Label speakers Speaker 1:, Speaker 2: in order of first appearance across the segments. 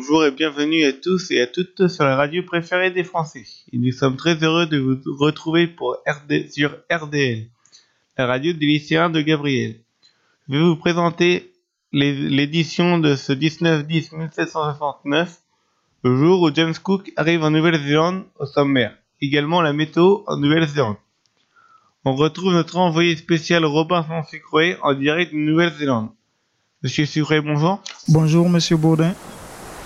Speaker 1: Bonjour et bienvenue à tous et à toutes sur la radio préférée des Français. Nous sommes très heureux de vous retrouver pour RD, sur RDL, la radio des lycéens de Gabriel. Je vais vous présenter l'édition de ce 19-10-1769, le jour où James Cook arrive en Nouvelle-Zélande au sommaire. Également la météo en Nouvelle-Zélande. On retrouve notre envoyé spécial Robinson Sucroé en direct de Nouvelle-Zélande. Monsieur Sucroé, bonjour.
Speaker 2: Bonjour, monsieur Baudin.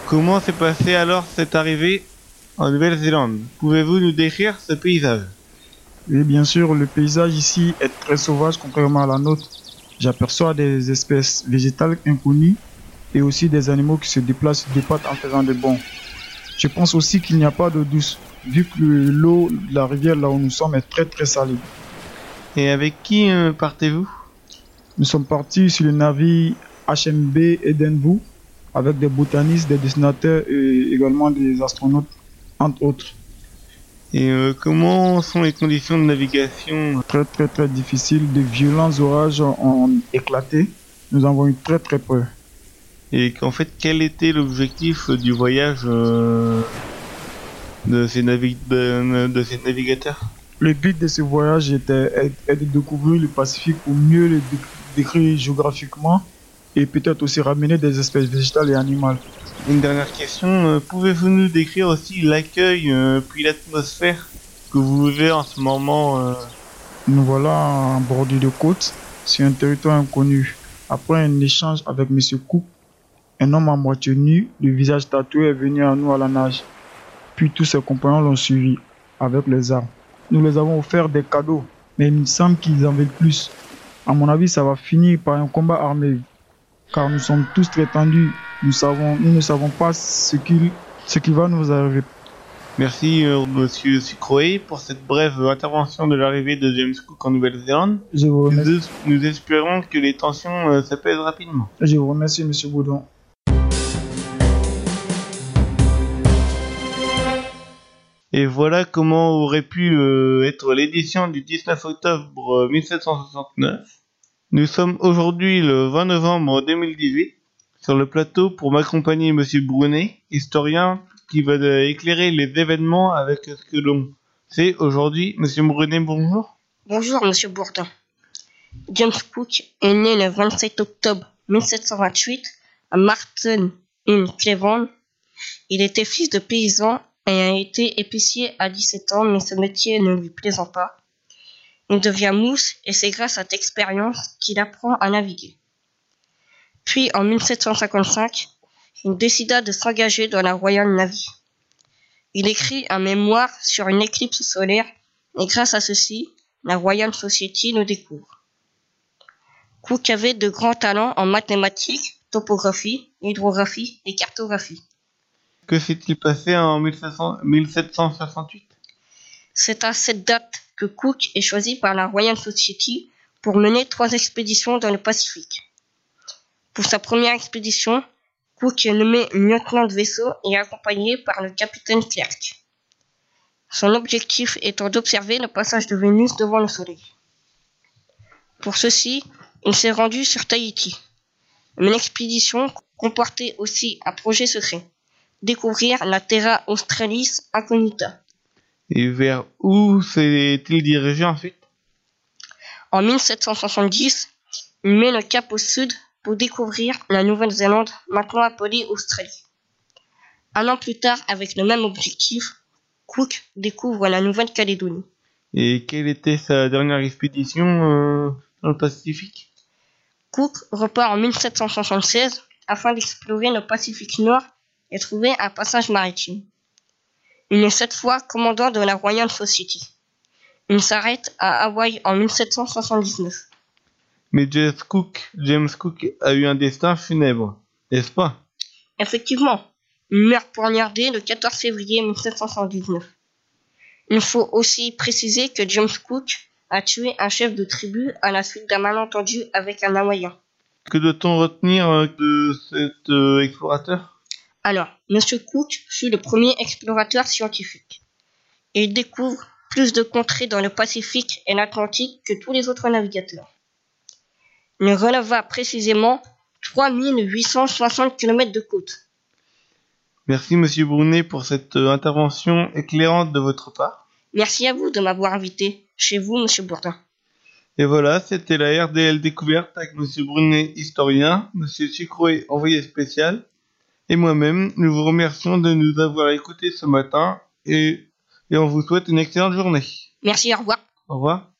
Speaker 1: Comment s'est passée alors cette arrivée en Nouvelle-Zélande? Pouvez-vous nous décrire ce paysage?
Speaker 2: Oui, bien sûr, le paysage ici est très sauvage contrairement à la nôtre. J'aperçois des espèces végétales inconnues et aussi des animaux qui se déplacent des pattes en faisant des bonds. Je pense aussi qu'il n'y a pas d'eau douce, vu que l'eau de la rivière là où nous sommes est très très salée.
Speaker 1: Et avec qui euh, partez-vous?
Speaker 2: Nous sommes partis sur le navire HMB Edenbou avec des botanistes, des dessinateurs et également des astronautes, entre autres.
Speaker 1: Et euh, comment sont les conditions de navigation?
Speaker 2: Très très très difficiles, de violents orages ont éclaté. Nous avons eu très très peur.
Speaker 1: Et qu'en fait, quel était l'objectif du voyage euh, de, ces de, ces navigateurs?
Speaker 2: Le but de ce voyage était est de découvrir le Pacifique pour mieux le décrire géographiquement et peut-être aussi ramener des espèces végétales et animales.
Speaker 1: Une dernière question, euh, pouvez-vous nous décrire aussi l'accueil euh, puis l'atmosphère que vous vivez en ce moment euh?
Speaker 2: Nous voilà en bordure de côte, sur un territoire inconnu. Après un échange avec M. Cook, un homme à moitié nu, le visage tatoué, est venu à nous à la nage. Puis tous ses compagnons l'ont suivi avec les armes. Nous les avons offert des cadeaux, mais il me semble qu'ils en veulent plus. À mon avis, ça va finir par un combat armé car nous sommes tous très tendus. Nous, savons, nous ne savons pas ce qui, ce qui va nous arriver.
Speaker 1: Merci euh, Monsieur Sucroé pour cette brève intervention de l'arrivée de James Cook en Nouvelle-Zélande. Nous, nous, espérons que les tensions euh, s'apaisent rapidement.
Speaker 2: Je vous remercie Monsieur Boudon.
Speaker 1: Et voilà comment aurait pu euh, être l'édition du 19 octobre 1769. Nous sommes aujourd'hui le 20 novembre 2018 sur le plateau pour m'accompagner Monsieur Brunet, historien qui va éclairer les événements avec ce que l'on sait aujourd'hui. Monsieur Brunet, bonjour.
Speaker 3: Bonjour Monsieur Bourdin. James Cook est né le 27 octobre 1728 à Martin in Cleveland. Il était fils de paysan et a été épicier à 17 ans, mais ce métier ne lui plaisant pas. Il devient mousse et c'est grâce à cette expérience qu'il apprend à naviguer. Puis en 1755, il décida de s'engager dans la Royal Navy. Il écrit un mémoire sur une éclipse solaire et grâce à ceci, la Royal Society le découvre. Cook avait de grands talents en mathématiques, topographie, hydrographie et cartographie.
Speaker 1: Que s'est-il passé en 1768
Speaker 3: C'est à cette date que Cook est choisi par la Royal Society pour mener trois expéditions dans le Pacifique. Pour sa première expédition, Cook est nommé lieutenant de vaisseau et accompagné par le capitaine Clerk. Son objectif étant d'observer le passage de Vénus devant le Soleil. Pour ceci, il s'est rendu sur Tahiti. Une expédition comportait aussi un projet secret, découvrir la Terra Australis Incognita.
Speaker 1: Et vers où s'est-il dirigé ensuite?
Speaker 3: En 1770, il met le cap au sud pour découvrir la Nouvelle-Zélande, maintenant appelée Australie. Un an plus tard, avec le même objectif, Cook découvre la Nouvelle-Calédonie.
Speaker 1: Et quelle était sa dernière expédition euh, dans le Pacifique?
Speaker 3: Cook repart en 1776 afin d'explorer le Pacifique Nord et trouver un passage maritime. Il est cette fois commandant de la Royal Society. Il s'arrête à Hawaï en 1779.
Speaker 1: Mais James Cook, James Cook a eu un destin funèbre, n'est-ce pas?
Speaker 3: Effectivement, il meurt poignardé le 14 février 1779. Il faut aussi préciser que James Cook a tué un chef de tribu à la suite d'un malentendu avec un Hawaïen.
Speaker 1: Que doit-on retenir euh, de cet euh, explorateur?
Speaker 3: Alors, M. Cook fut le premier explorateur scientifique. Il découvre plus de contrées dans le Pacifique et l'Atlantique que tous les autres navigateurs. Il releva précisément 3860 km de côte.
Speaker 1: Merci Monsieur Brunet pour cette euh, intervention éclairante de votre part.
Speaker 3: Merci à vous de m'avoir invité chez vous, Monsieur Bourdin.
Speaker 1: Et voilà, c'était la RDL découverte avec Monsieur Brunet, historien, Monsieur Sucroé, envoyé spécial, et moi-même. Nous vous remercions de nous avoir écoutés ce matin et, et on vous souhaite une excellente journée.
Speaker 3: Merci, au revoir.
Speaker 1: Au revoir.